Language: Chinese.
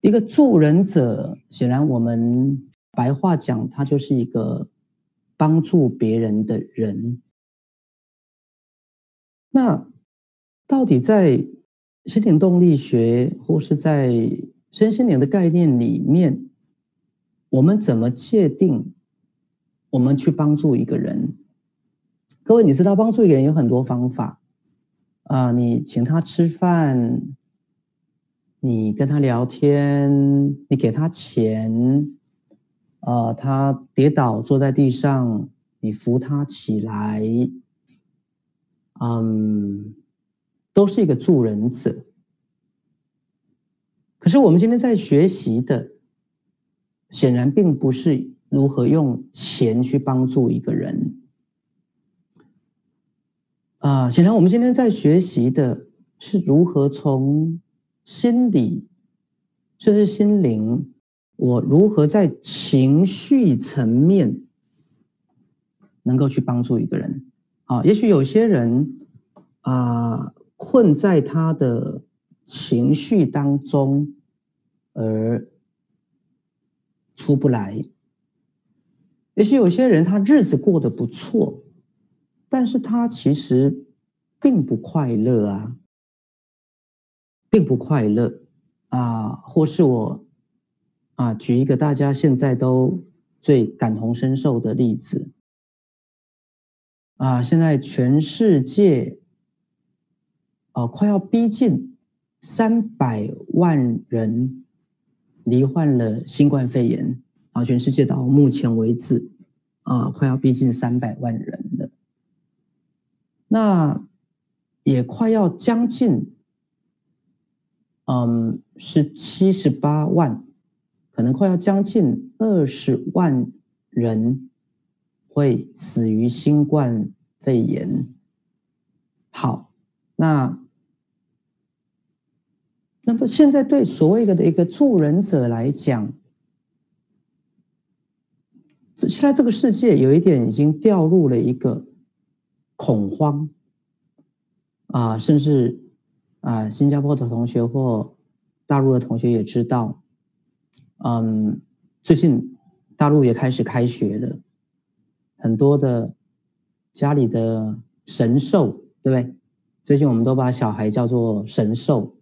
一个助人者，显然我们白话讲，他就是一个帮助别人的人。那到底在心灵动力学或是在身心灵的概念里面，我们怎么界定我们去帮助一个人？各位，你知道帮助一个人有很多方法啊，你请他吃饭。你跟他聊天，你给他钱，呃，他跌倒坐在地上，你扶他起来，嗯，都是一个助人者。可是我们今天在学习的，显然并不是如何用钱去帮助一个人，啊、显然我们今天在学习的是如何从。心理，甚至心灵，我如何在情绪层面能够去帮助一个人？啊，也许有些人啊，困在他的情绪当中而出不来；也许有些人他日子过得不错，但是他其实并不快乐啊。并不快乐啊，或是我啊，举一个大家现在都最感同身受的例子啊，现在全世界啊，快要逼近三百万人罹患了新冠肺炎啊，全世界到目前为止啊，快要逼近三百万人了，那也快要将近。嗯，是七十八万，可能快要将近二十万人会死于新冠肺炎。好，那那么现在对所谓的一个助人者来讲，现在这个世界有一点已经掉入了一个恐慌啊，甚至。啊，新加坡的同学或大陆的同学也知道，嗯，最近大陆也开始开学了，很多的家里的神兽，对不对？最近我们都把小孩叫做神兽